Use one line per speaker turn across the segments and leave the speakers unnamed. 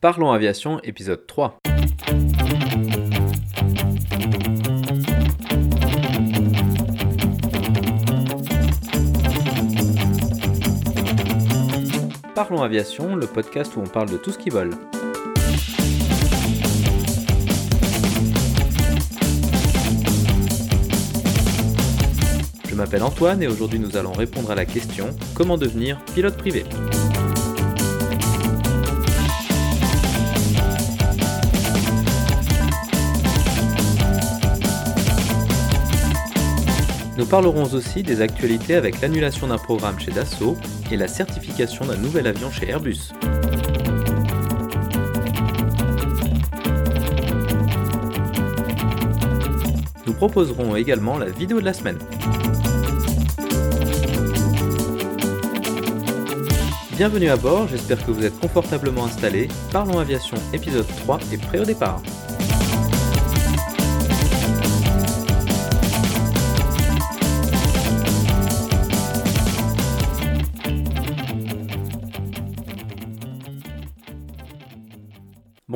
Parlons Aviation, épisode 3. Parlons Aviation, le podcast où on parle de tout ce qui vole. Je m'appelle Antoine et aujourd'hui nous allons répondre à la question comment devenir pilote privé? Nous parlerons aussi des actualités avec l'annulation d'un programme chez Dassault et la certification d'un nouvel avion chez Airbus. Nous proposerons également la vidéo de la semaine. Bienvenue à bord, j'espère que vous êtes confortablement installés. Parlons Aviation épisode 3 est prêt au départ.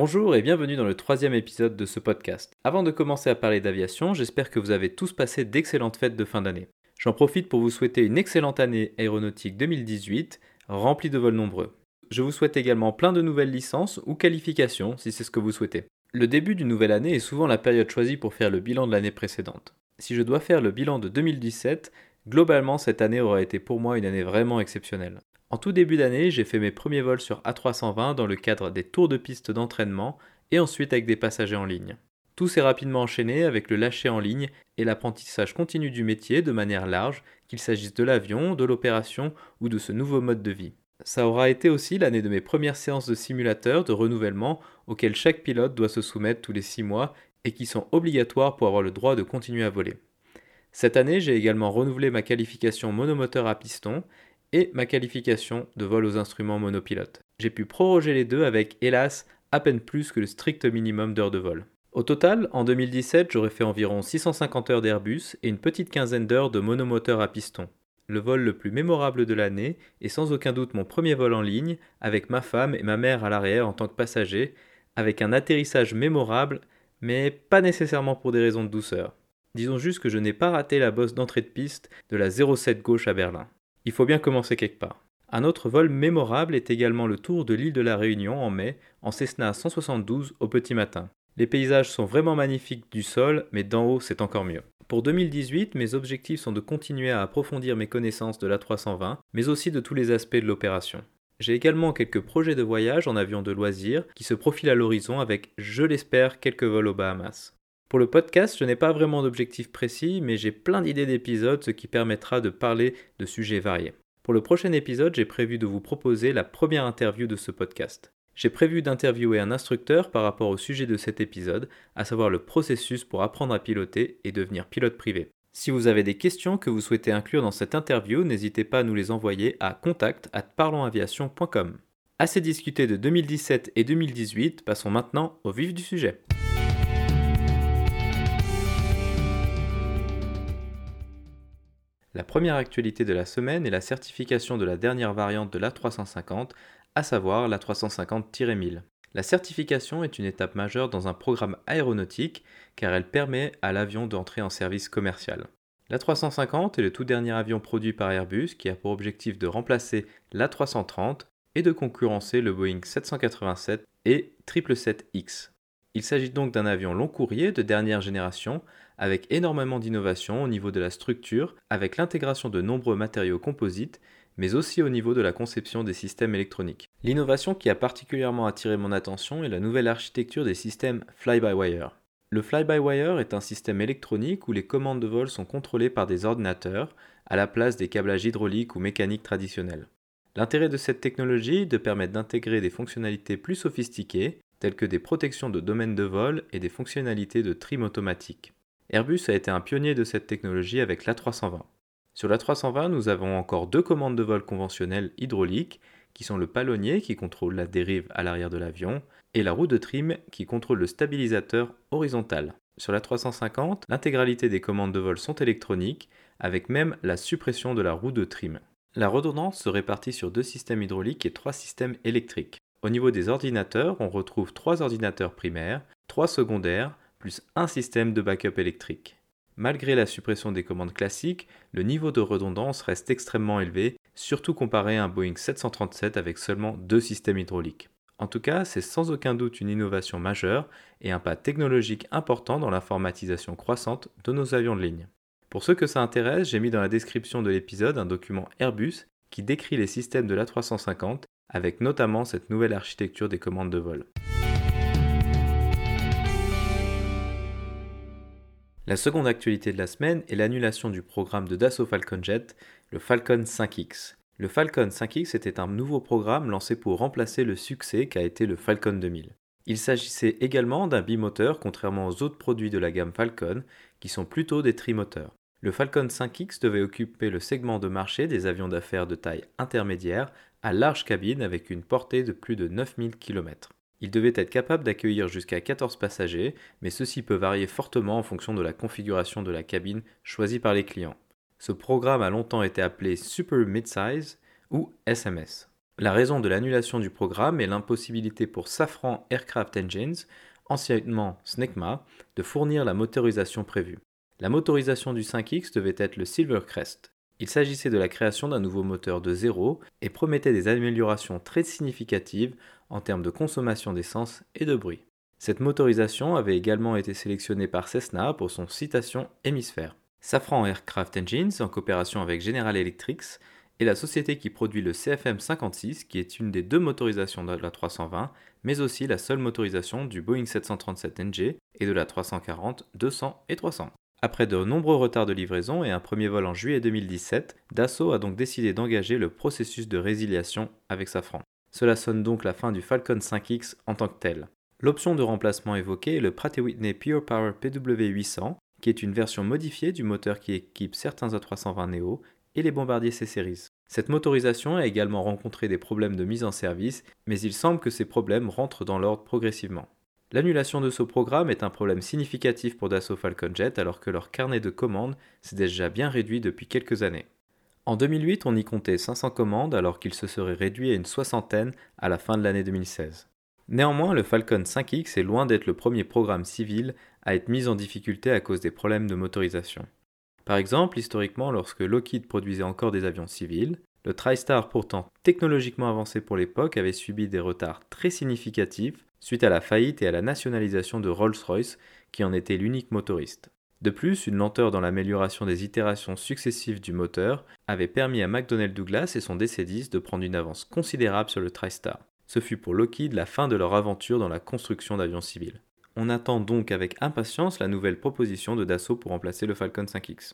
Bonjour et bienvenue dans le troisième épisode de ce podcast. Avant de commencer à parler d'aviation, j'espère que vous avez tous passé d'excellentes fêtes de fin d'année. J'en profite pour vous souhaiter une excellente année aéronautique 2018, remplie de vols nombreux. Je vous souhaite également plein de nouvelles licences ou qualifications si c'est ce que vous souhaitez. Le début d'une nouvelle année est souvent la période choisie pour faire le bilan de l'année précédente. Si je dois faire le bilan de 2017, globalement cette année aura été pour moi une année vraiment exceptionnelle. En tout début d'année, j'ai fait mes premiers vols sur A320 dans le cadre des tours de piste d'entraînement et ensuite avec des passagers en ligne. Tout s'est rapidement enchaîné avec le lâcher en ligne et l'apprentissage continu du métier de manière large, qu'il s'agisse de l'avion, de l'opération ou de ce nouveau mode de vie. Ça aura été aussi l'année de mes premières séances de simulateur de renouvellement auxquelles chaque pilote doit se soumettre tous les 6 mois et qui sont obligatoires pour avoir le droit de continuer à voler. Cette année, j'ai également renouvelé ma qualification monomoteur à piston et ma qualification de vol aux instruments monopilotes. J'ai pu proroger les deux avec, hélas, à peine plus que le strict minimum d'heures de vol. Au total, en 2017, j'aurais fait environ 650 heures d'Airbus et une petite quinzaine d'heures de monomoteur à piston. Le vol le plus mémorable de l'année est sans aucun doute mon premier vol en ligne, avec ma femme et ma mère à l'arrière en tant que passager, avec un atterrissage mémorable, mais pas nécessairement pour des raisons de douceur. Disons juste que je n'ai pas raté la bosse d'entrée de piste de la 07 gauche à Berlin. Il faut bien commencer quelque part. Un autre vol mémorable est également le tour de l'île de la Réunion en mai, en Cessna 172 au petit matin. Les paysages sont vraiment magnifiques du sol, mais d'en haut c'est encore mieux. Pour 2018, mes objectifs sont de continuer à approfondir mes connaissances de l'A320, mais aussi de tous les aspects de l'opération. J'ai également quelques projets de voyage en avion de loisirs qui se profilent à l'horizon avec, je l'espère, quelques vols aux Bahamas. Pour le podcast, je n'ai pas vraiment d'objectif précis, mais j'ai plein d'idées d'épisodes, ce qui permettra de parler de sujets variés. Pour le prochain épisode, j'ai prévu de vous proposer la première interview de ce podcast. J'ai prévu d'interviewer un instructeur par rapport au sujet de cet épisode, à savoir le processus pour apprendre à piloter et devenir pilote privé. Si vous avez des questions que vous souhaitez inclure dans cette interview, n'hésitez pas à nous les envoyer à contact at parlonsaviation.com. Assez discuté de 2017 et 2018, passons maintenant au vif du sujet. La première actualité de la semaine est la certification de la dernière variante de l'A350, à savoir l'A350-1000. La certification est une étape majeure dans un programme aéronautique car elle permet à l'avion d'entrer en service commercial. L'A350 est le tout dernier avion produit par Airbus qui a pour objectif de remplacer l'A330 et de concurrencer le Boeing 787 et 777X. Il s'agit donc d'un avion long courrier de dernière génération avec énormément d'innovation au niveau de la structure, avec l'intégration de nombreux matériaux composites, mais aussi au niveau de la conception des systèmes électroniques. L'innovation qui a particulièrement attiré mon attention est la nouvelle architecture des systèmes fly-by-wire. Le fly-by-wire est un système électronique où les commandes de vol sont contrôlées par des ordinateurs, à la place des câblages hydrauliques ou mécaniques traditionnels. L'intérêt de cette technologie est de permettre d'intégrer des fonctionnalités plus sophistiquées, telles que des protections de domaine de vol et des fonctionnalités de trim automatique. Airbus a été un pionnier de cette technologie avec l'A320. Sur l'A320, nous avons encore deux commandes de vol conventionnelles hydrauliques, qui sont le palonnier qui contrôle la dérive à l'arrière de l'avion, et la roue de trim qui contrôle le stabilisateur horizontal. Sur la 350, l'intégralité des commandes de vol sont électroniques, avec même la suppression de la roue de trim. La redondance se répartit sur deux systèmes hydrauliques et trois systèmes électriques. Au niveau des ordinateurs, on retrouve trois ordinateurs primaires, trois secondaires, plus un système de backup électrique. Malgré la suppression des commandes classiques, le niveau de redondance reste extrêmement élevé, surtout comparé à un Boeing 737 avec seulement deux systèmes hydrauliques. En tout cas, c'est sans aucun doute une innovation majeure et un pas technologique important dans l'informatisation croissante de nos avions de ligne. Pour ceux que ça intéresse, j'ai mis dans la description de l'épisode un document Airbus qui décrit les systèmes de l'A350 avec notamment cette nouvelle architecture des commandes de vol. La seconde actualité de la semaine est l'annulation du programme de Dassault Falcon Jet, le Falcon 5X. Le Falcon 5X était un nouveau programme lancé pour remplacer le succès qu'a été le Falcon 2000. Il s'agissait également d'un bimoteur contrairement aux autres produits de la gamme Falcon qui sont plutôt des trimoteurs. Le Falcon 5X devait occuper le segment de marché des avions d'affaires de taille intermédiaire à large cabine avec une portée de plus de 9000 km. Il devait être capable d'accueillir jusqu'à 14 passagers, mais ceci peut varier fortement en fonction de la configuration de la cabine choisie par les clients. Ce programme a longtemps été appelé Super Midsize ou SMS. La raison de l'annulation du programme est l'impossibilité pour Safran Aircraft Engines, anciennement SNECMA, de fournir la motorisation prévue. La motorisation du 5X devait être le Silvercrest. Il s'agissait de la création d'un nouveau moteur de zéro et promettait des améliorations très significatives en termes de consommation d'essence et de bruit. Cette motorisation avait également été sélectionnée par Cessna pour son citation hémisphère. Safran Aircraft Engines, en coopération avec General Electric, est la société qui produit le CFM 56, qui est une des deux motorisations de la 320, mais aussi la seule motorisation du Boeing 737 NG et de la 340, 200 et 300. Après de nombreux retards de livraison et un premier vol en juillet 2017, Dassault a donc décidé d'engager le processus de résiliation avec Safran. Cela sonne donc la fin du Falcon 5X en tant que tel. L'option de remplacement évoquée est le Pratt Whitney Pure Power PW800, qui est une version modifiée du moteur qui équipe certains A320 Neo et les bombardiers C-Series. Cette motorisation a également rencontré des problèmes de mise en service, mais il semble que ces problèmes rentrent dans l'ordre progressivement. L'annulation de ce programme est un problème significatif pour Dassault Falcon Jet alors que leur carnet de commandes s'est déjà bien réduit depuis quelques années. En 2008, on y comptait 500 commandes alors qu'il se serait réduit à une soixantaine à la fin de l'année 2016. Néanmoins, le Falcon 5X est loin d'être le premier programme civil à être mis en difficulté à cause des problèmes de motorisation. Par exemple, historiquement, lorsque Lockheed produisait encore des avions civils, le TriStar, pourtant technologiquement avancé pour l'époque, avait subi des retards très significatifs suite à la faillite et à la nationalisation de Rolls-Royce, qui en était l'unique motoriste. De plus, une lenteur dans l'amélioration des itérations successives du moteur avait permis à McDonnell Douglas et son DC-10 de prendre une avance considérable sur le TriStar. Ce fut pour Lockheed la fin de leur aventure dans la construction d'avions civils. On attend donc avec impatience la nouvelle proposition de Dassault pour remplacer le Falcon 5X.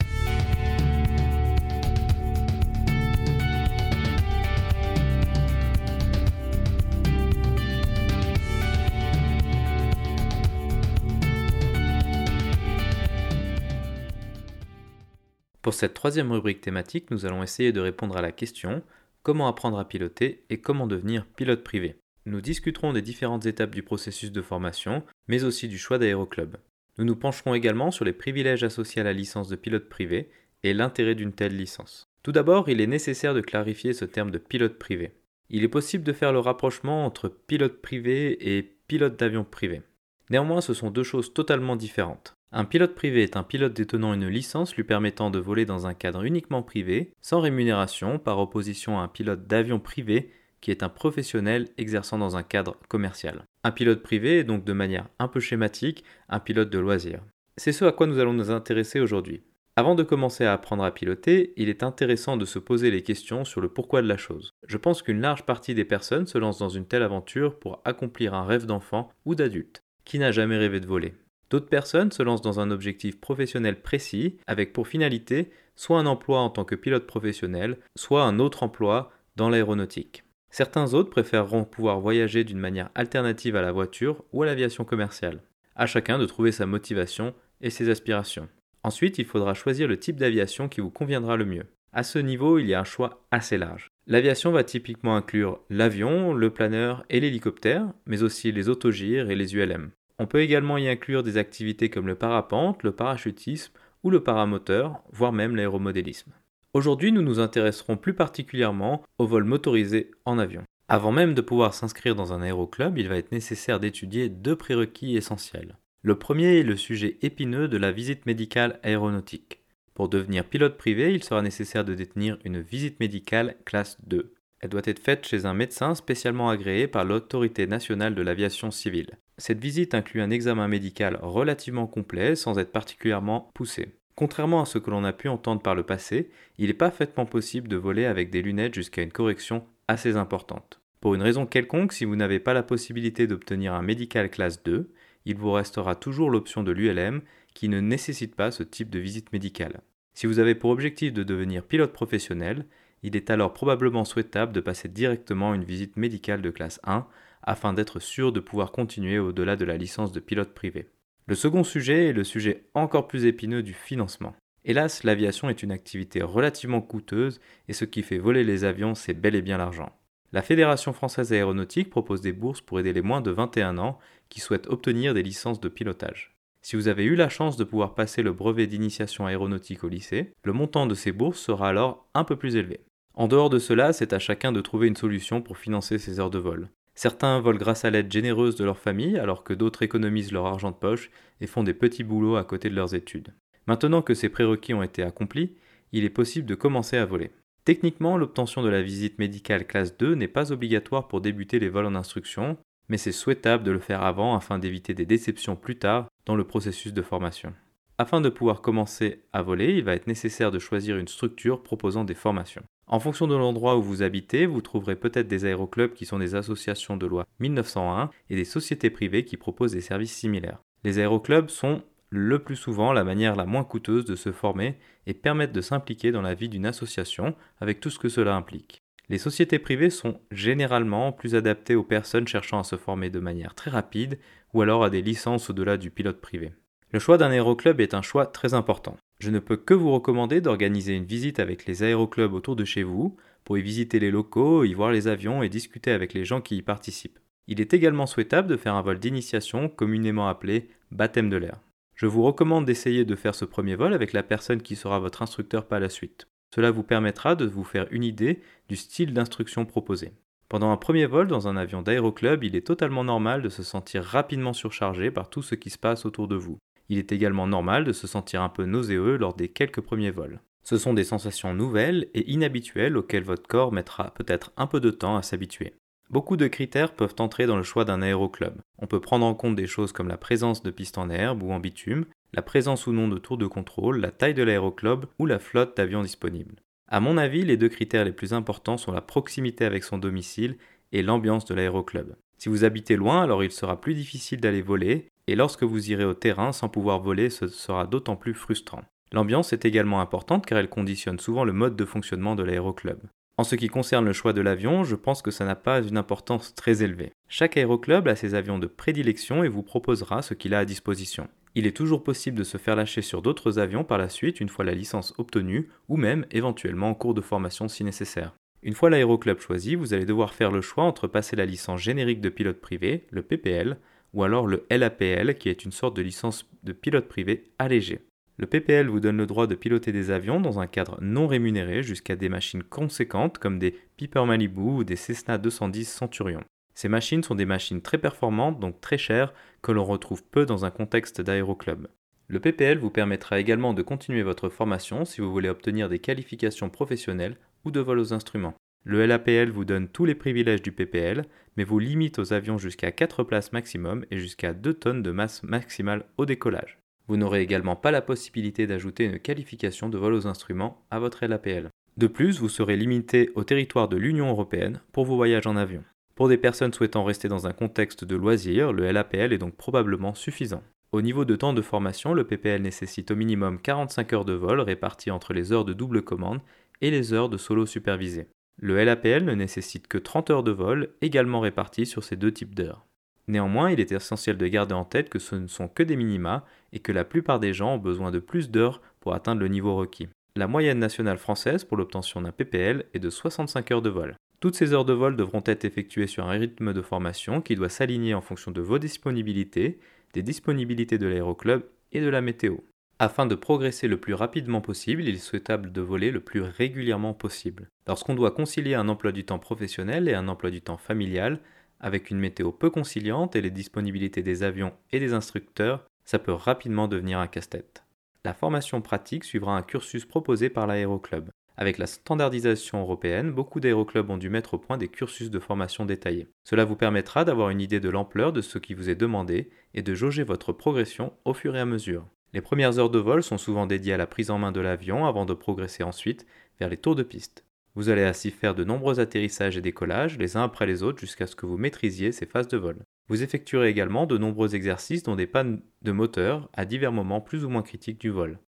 Pour cette troisième rubrique thématique, nous allons essayer de répondre à la question comment apprendre à piloter et comment devenir pilote privé. Nous discuterons des différentes étapes du processus de formation, mais aussi du choix d'aéroclub. Nous nous pencherons également sur les privilèges associés à la licence de pilote privé et l'intérêt d'une telle licence. Tout d'abord, il est nécessaire de clarifier ce terme de pilote privé. Il est possible de faire le rapprochement entre pilote privé et pilote d'avion privé. Néanmoins, ce sont deux choses totalement différentes. Un pilote privé est un pilote détenant une licence lui permettant de voler dans un cadre uniquement privé, sans rémunération, par opposition à un pilote d'avion privé qui est un professionnel exerçant dans un cadre commercial. Un pilote privé est donc de manière un peu schématique un pilote de loisir. C'est ce à quoi nous allons nous intéresser aujourd'hui. Avant de commencer à apprendre à piloter, il est intéressant de se poser les questions sur le pourquoi de la chose. Je pense qu'une large partie des personnes se lancent dans une telle aventure pour accomplir un rêve d'enfant ou d'adulte. Qui n'a jamais rêvé de voler? D'autres personnes se lancent dans un objectif professionnel précis, avec pour finalité soit un emploi en tant que pilote professionnel, soit un autre emploi dans l'aéronautique. Certains autres préféreront pouvoir voyager d'une manière alternative à la voiture ou à l'aviation commerciale. À chacun de trouver sa motivation et ses aspirations. Ensuite, il faudra choisir le type d'aviation qui vous conviendra le mieux. À ce niveau, il y a un choix assez large. L'aviation va typiquement inclure l'avion, le planeur et l'hélicoptère, mais aussi les autogires et les ULM. On peut également y inclure des activités comme le parapente, le parachutisme ou le paramoteur, voire même l'aéromodélisme. Aujourd'hui, nous nous intéresserons plus particulièrement au vol motorisé en avion. Avant même de pouvoir s'inscrire dans un aéroclub, il va être nécessaire d'étudier deux prérequis essentiels. Le premier est le sujet épineux de la visite médicale aéronautique. Pour devenir pilote privé, il sera nécessaire de détenir une visite médicale classe 2. Elle doit être faite chez un médecin spécialement agréé par l'autorité nationale de l'aviation civile. Cette visite inclut un examen médical relativement complet sans être particulièrement poussé. Contrairement à ce que l'on a pu entendre par le passé, il est parfaitement possible de voler avec des lunettes jusqu'à une correction assez importante. Pour une raison quelconque, si vous n'avez pas la possibilité d'obtenir un médical classe 2, il vous restera toujours l'option de l'ULM qui ne nécessite pas ce type de visite médicale. Si vous avez pour objectif de devenir pilote professionnel, il est alors probablement souhaitable de passer directement une visite médicale de classe 1 afin d'être sûr de pouvoir continuer au-delà de la licence de pilote privé. Le second sujet est le sujet encore plus épineux du financement. Hélas, l'aviation est une activité relativement coûteuse et ce qui fait voler les avions, c'est bel et bien l'argent. La Fédération française aéronautique propose des bourses pour aider les moins de 21 ans qui souhaitent obtenir des licences de pilotage. Si vous avez eu la chance de pouvoir passer le brevet d'initiation aéronautique au lycée, le montant de ces bourses sera alors un peu plus élevé. En dehors de cela, c'est à chacun de trouver une solution pour financer ses heures de vol. Certains volent grâce à l'aide généreuse de leur famille, alors que d'autres économisent leur argent de poche et font des petits boulots à côté de leurs études. Maintenant que ces prérequis ont été accomplis, il est possible de commencer à voler. Techniquement, l'obtention de la visite médicale classe 2 n'est pas obligatoire pour débuter les vols en instruction, mais c'est souhaitable de le faire avant afin d'éviter des déceptions plus tard dans le processus de formation. Afin de pouvoir commencer à voler, il va être nécessaire de choisir une structure proposant des formations. En fonction de l'endroit où vous habitez, vous trouverez peut-être des aéroclubs qui sont des associations de loi 1901 et des sociétés privées qui proposent des services similaires. Les aéroclubs sont le plus souvent la manière la moins coûteuse de se former et permettent de s'impliquer dans la vie d'une association avec tout ce que cela implique. Les sociétés privées sont généralement plus adaptées aux personnes cherchant à se former de manière très rapide ou alors à des licences au-delà du pilote privé. Le choix d'un aéroclub est un choix très important. Je ne peux que vous recommander d'organiser une visite avec les aéroclubs autour de chez vous pour y visiter les locaux, y voir les avions et discuter avec les gens qui y participent. Il est également souhaitable de faire un vol d'initiation communément appelé baptême de l'air. Je vous recommande d'essayer de faire ce premier vol avec la personne qui sera votre instructeur par la suite. Cela vous permettra de vous faire une idée du style d'instruction proposé. Pendant un premier vol dans un avion d'aéroclub, il est totalement normal de se sentir rapidement surchargé par tout ce qui se passe autour de vous. Il est également normal de se sentir un peu nauséeux lors des quelques premiers vols. Ce sont des sensations nouvelles et inhabituelles auxquelles votre corps mettra peut-être un peu de temps à s'habituer. Beaucoup de critères peuvent entrer dans le choix d'un aéroclub. On peut prendre en compte des choses comme la présence de pistes en herbe ou en bitume, la présence ou non de tours de contrôle, la taille de l'aéroclub ou la flotte d'avions disponibles. À mon avis, les deux critères les plus importants sont la proximité avec son domicile et l'ambiance de l'aéroclub. Si vous habitez loin, alors il sera plus difficile d'aller voler, et lorsque vous irez au terrain sans pouvoir voler, ce sera d'autant plus frustrant. L'ambiance est également importante car elle conditionne souvent le mode de fonctionnement de l'aéroclub. En ce qui concerne le choix de l'avion, je pense que ça n'a pas une importance très élevée. Chaque aéroclub a ses avions de prédilection et vous proposera ce qu'il a à disposition. Il est toujours possible de se faire lâcher sur d'autres avions par la suite une fois la licence obtenue ou même éventuellement en cours de formation si nécessaire. Une fois l'aéroclub choisi, vous allez devoir faire le choix entre passer la licence générique de pilote privé, le PPL, ou alors le LAPL qui est une sorte de licence de pilote privé allégée. Le PPL vous donne le droit de piloter des avions dans un cadre non rémunéré jusqu'à des machines conséquentes comme des Piper Malibu ou des Cessna 210 Centurion. Ces machines sont des machines très performantes, donc très chères, que l'on retrouve peu dans un contexte d'aéroclub. Le PPL vous permettra également de continuer votre formation si vous voulez obtenir des qualifications professionnelles ou de vol aux instruments. Le LAPL vous donne tous les privilèges du PPL, mais vous limite aux avions jusqu'à 4 places maximum et jusqu'à 2 tonnes de masse maximale au décollage. Vous n'aurez également pas la possibilité d'ajouter une qualification de vol aux instruments à votre LAPL. De plus, vous serez limité au territoire de l'Union européenne pour vos voyages en avion. Pour des personnes souhaitant rester dans un contexte de loisir, le LAPL est donc probablement suffisant. Au niveau de temps de formation, le PPL nécessite au minimum 45 heures de vol réparties entre les heures de double commande et les heures de solo supervisé. Le LAPL ne nécessite que 30 heures de vol, également réparties sur ces deux types d'heures. Néanmoins, il est essentiel de garder en tête que ce ne sont que des minima et que la plupart des gens ont besoin de plus d'heures pour atteindre le niveau requis. La moyenne nationale française pour l'obtention d'un PPL est de 65 heures de vol. Toutes ces heures de vol devront être effectuées sur un rythme de formation qui doit s'aligner en fonction de vos disponibilités, des disponibilités de l'aéroclub et de la météo. Afin de progresser le plus rapidement possible, il est souhaitable de voler le plus régulièrement possible. Lorsqu'on doit concilier un emploi du temps professionnel et un emploi du temps familial, avec une météo peu conciliante et les disponibilités des avions et des instructeurs, ça peut rapidement devenir un casse-tête. La formation pratique suivra un cursus proposé par l'aéroclub. Avec la standardisation européenne, beaucoup d'aéroclubs ont dû mettre au point des cursus de formation détaillés. Cela vous permettra d'avoir une idée de l'ampleur de ce qui vous est demandé et de jauger votre progression au fur et à mesure. Les premières heures de vol sont souvent dédiées à la prise en main de l'avion avant de progresser ensuite vers les tours de piste. Vous allez ainsi faire de nombreux atterrissages et décollages les uns après les autres jusqu'à ce que vous maîtrisiez ces phases de vol. Vous effectuerez également de nombreux exercices dont des pannes de moteur à divers moments plus ou moins critiques du vol.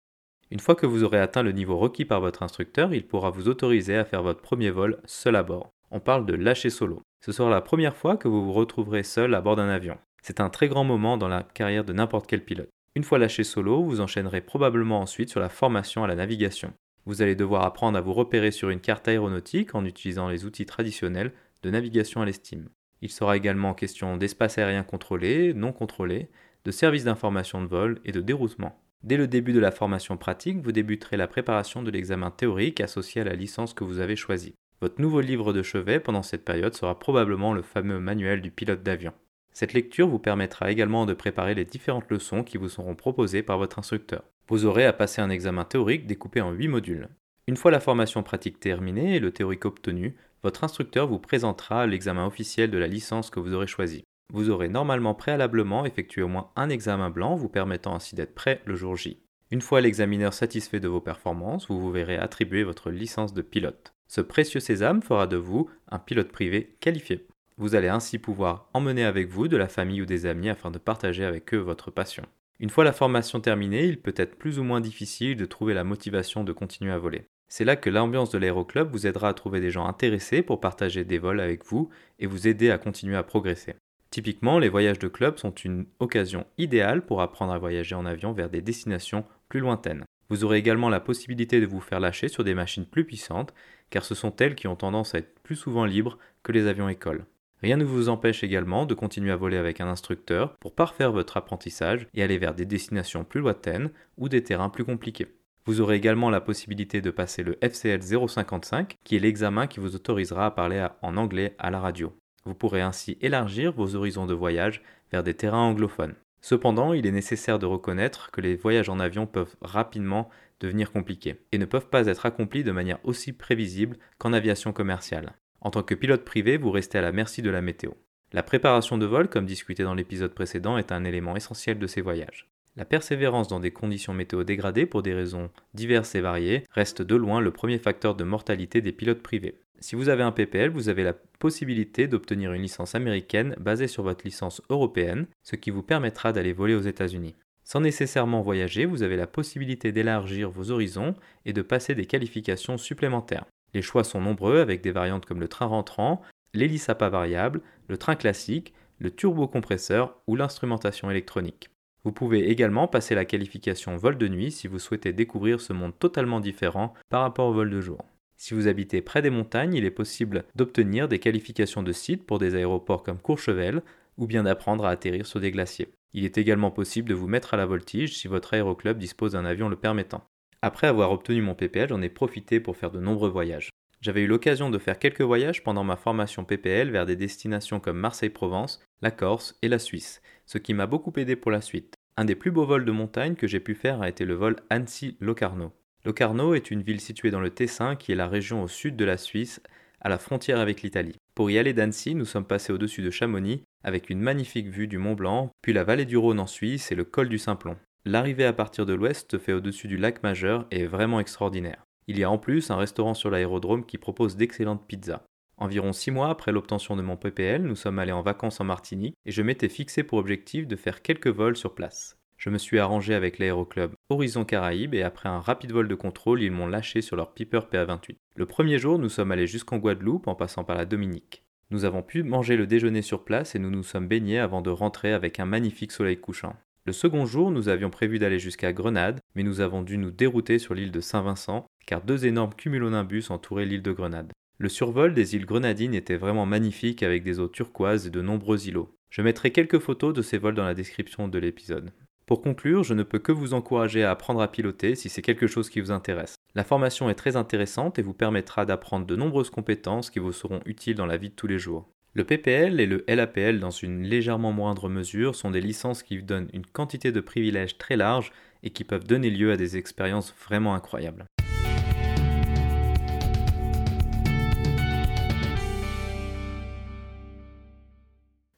Une fois que vous aurez atteint le niveau requis par votre instructeur, il pourra vous autoriser à faire votre premier vol seul à bord. On parle de lâcher solo. Ce sera la première fois que vous vous retrouverez seul à bord d'un avion. C'est un très grand moment dans la carrière de n'importe quel pilote. Une fois lâché solo, vous enchaînerez probablement ensuite sur la formation à la navigation. Vous allez devoir apprendre à vous repérer sur une carte aéronautique en utilisant les outils traditionnels de navigation à l'estime. Il sera également question d'espace aérien contrôlé, non contrôlé, de services d'information de vol et de déroutement. Dès le début de la formation pratique, vous débuterez la préparation de l'examen théorique associé à la licence que vous avez choisie. Votre nouveau livre de chevet pendant cette période sera probablement le fameux manuel du pilote d'avion. Cette lecture vous permettra également de préparer les différentes leçons qui vous seront proposées par votre instructeur. Vous aurez à passer un examen théorique découpé en 8 modules. Une fois la formation pratique terminée et le théorique obtenu, votre instructeur vous présentera l'examen officiel de la licence que vous aurez choisi. Vous aurez normalement préalablement effectué au moins un examen blanc vous permettant ainsi d'être prêt le jour J. Une fois l'examineur satisfait de vos performances, vous vous verrez attribuer votre licence de pilote. Ce précieux sésame fera de vous un pilote privé qualifié. Vous allez ainsi pouvoir emmener avec vous de la famille ou des amis afin de partager avec eux votre passion. Une fois la formation terminée, il peut être plus ou moins difficile de trouver la motivation de continuer à voler. C'est là que l'ambiance de l'aéroclub vous aidera à trouver des gens intéressés pour partager des vols avec vous et vous aider à continuer à progresser. Typiquement, les voyages de club sont une occasion idéale pour apprendre à voyager en avion vers des destinations plus lointaines. Vous aurez également la possibilité de vous faire lâcher sur des machines plus puissantes, car ce sont elles qui ont tendance à être plus souvent libres que les avions écoles. Rien ne vous empêche également de continuer à voler avec un instructeur pour parfaire votre apprentissage et aller vers des destinations plus lointaines ou des terrains plus compliqués. Vous aurez également la possibilité de passer le FCL 055, qui est l'examen qui vous autorisera à parler en anglais à la radio. Vous pourrez ainsi élargir vos horizons de voyage vers des terrains anglophones. Cependant, il est nécessaire de reconnaître que les voyages en avion peuvent rapidement devenir compliqués et ne peuvent pas être accomplis de manière aussi prévisible qu'en aviation commerciale. En tant que pilote privé, vous restez à la merci de la météo. La préparation de vol, comme discuté dans l'épisode précédent, est un élément essentiel de ces voyages. La persévérance dans des conditions météo dégradées pour des raisons diverses et variées reste de loin le premier facteur de mortalité des pilotes privés. Si vous avez un PPL, vous avez la possibilité d'obtenir une licence américaine basée sur votre licence européenne, ce qui vous permettra d'aller voler aux États-Unis. Sans nécessairement voyager, vous avez la possibilité d'élargir vos horizons et de passer des qualifications supplémentaires. Les choix sont nombreux avec des variantes comme le train rentrant, l'hélice à pas variable, le train classique, le turbocompresseur ou l'instrumentation électronique. Vous pouvez également passer la qualification vol de nuit si vous souhaitez découvrir ce monde totalement différent par rapport au vol de jour. Si vous habitez près des montagnes, il est possible d'obtenir des qualifications de site pour des aéroports comme Courchevel ou bien d'apprendre à atterrir sur des glaciers. Il est également possible de vous mettre à la voltige si votre aéroclub dispose d'un avion le permettant. Après avoir obtenu mon PPL, j'en ai profité pour faire de nombreux voyages. J'avais eu l'occasion de faire quelques voyages pendant ma formation PPL vers des destinations comme Marseille-Provence, la Corse et la Suisse, ce qui m'a beaucoup aidé pour la suite. Un des plus beaux vols de montagne que j'ai pu faire a été le vol Annecy-Locarno. Locarno est une ville située dans le Tessin qui est la région au sud de la Suisse, à la frontière avec l'Italie. Pour y aller d'Annecy, nous sommes passés au-dessus de Chamonix avec une magnifique vue du Mont Blanc, puis la vallée du Rhône en Suisse et le col du Simplon. L'arrivée à partir de l'ouest fait au-dessus du lac majeur et est vraiment extraordinaire. Il y a en plus un restaurant sur l'aérodrome qui propose d'excellentes pizzas. Environ six mois après l'obtention de mon PPL, nous sommes allés en vacances en Martinique et je m'étais fixé pour objectif de faire quelques vols sur place. Je me suis arrangé avec l'aéroclub Horizon Caraïbes et après un rapide vol de contrôle, ils m'ont lâché sur leur Piper PA28. Le premier jour, nous sommes allés jusqu'en Guadeloupe en passant par la Dominique. Nous avons pu manger le déjeuner sur place et nous nous sommes baignés avant de rentrer avec un magnifique soleil couchant. Le second jour, nous avions prévu d'aller jusqu'à Grenade, mais nous avons dû nous dérouter sur l'île de Saint-Vincent, car deux énormes cumulonimbus entouraient l'île de Grenade. Le survol des îles grenadines était vraiment magnifique avec des eaux turquoises et de nombreux îlots. Je mettrai quelques photos de ces vols dans la description de l'épisode. Pour conclure, je ne peux que vous encourager à apprendre à piloter si c'est quelque chose qui vous intéresse. La formation est très intéressante et vous permettra d'apprendre de nombreuses compétences qui vous seront utiles dans la vie de tous les jours. Le PPL et le LAPL dans une légèrement moindre mesure sont des licences qui donnent une quantité de privilèges très large et qui peuvent donner lieu à des expériences vraiment incroyables.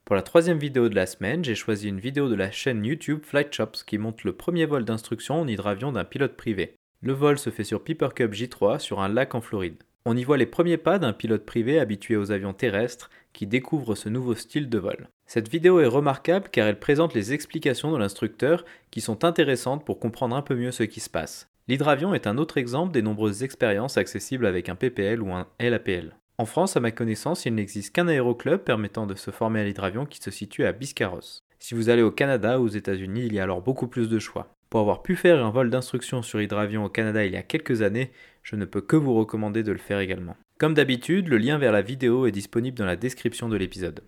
Pour la troisième vidéo de la semaine, j'ai choisi une vidéo de la chaîne YouTube Flight Shops qui montre le premier vol d'instruction en hydravion d'un pilote privé. Le vol se fait sur Piper Cup J3 sur un lac en Floride. On y voit les premiers pas d'un pilote privé habitué aux avions terrestres qui découvre ce nouveau style de vol. Cette vidéo est remarquable car elle présente les explications de l'instructeur qui sont intéressantes pour comprendre un peu mieux ce qui se passe. L'hydravion est un autre exemple des nombreuses expériences accessibles avec un PPL ou un LAPL. En France, à ma connaissance, il n'existe qu'un aéroclub permettant de se former à l'hydravion qui se situe à Biscarrosse. Si vous allez au Canada ou aux États-Unis, il y a alors beaucoup plus de choix. Pour avoir pu faire un vol d'instruction sur hydravion au Canada il y a quelques années, je ne peux que vous recommander de le faire également. Comme d'habitude, le lien vers la vidéo est disponible dans la description de l'épisode.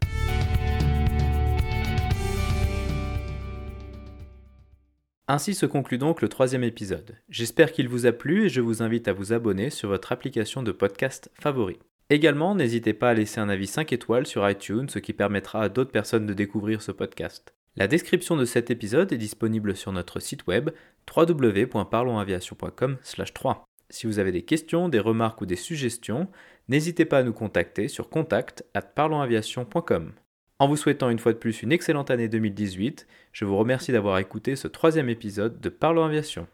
Ainsi se conclut donc le troisième épisode. J'espère qu'il vous a plu et je vous invite à vous abonner sur votre application de podcast favori. Également, n'hésitez pas à laisser un avis 5 étoiles sur iTunes, ce qui permettra à d'autres personnes de découvrir ce podcast. La description de cet épisode est disponible sur notre site web www.parlonsaviation.com/3. Si vous avez des questions, des remarques ou des suggestions, n'hésitez pas à nous contacter sur contact@parlonsaviation.com. En vous souhaitant une fois de plus une excellente année 2018, je vous remercie d'avoir écouté ce troisième épisode de Parlons Aviation.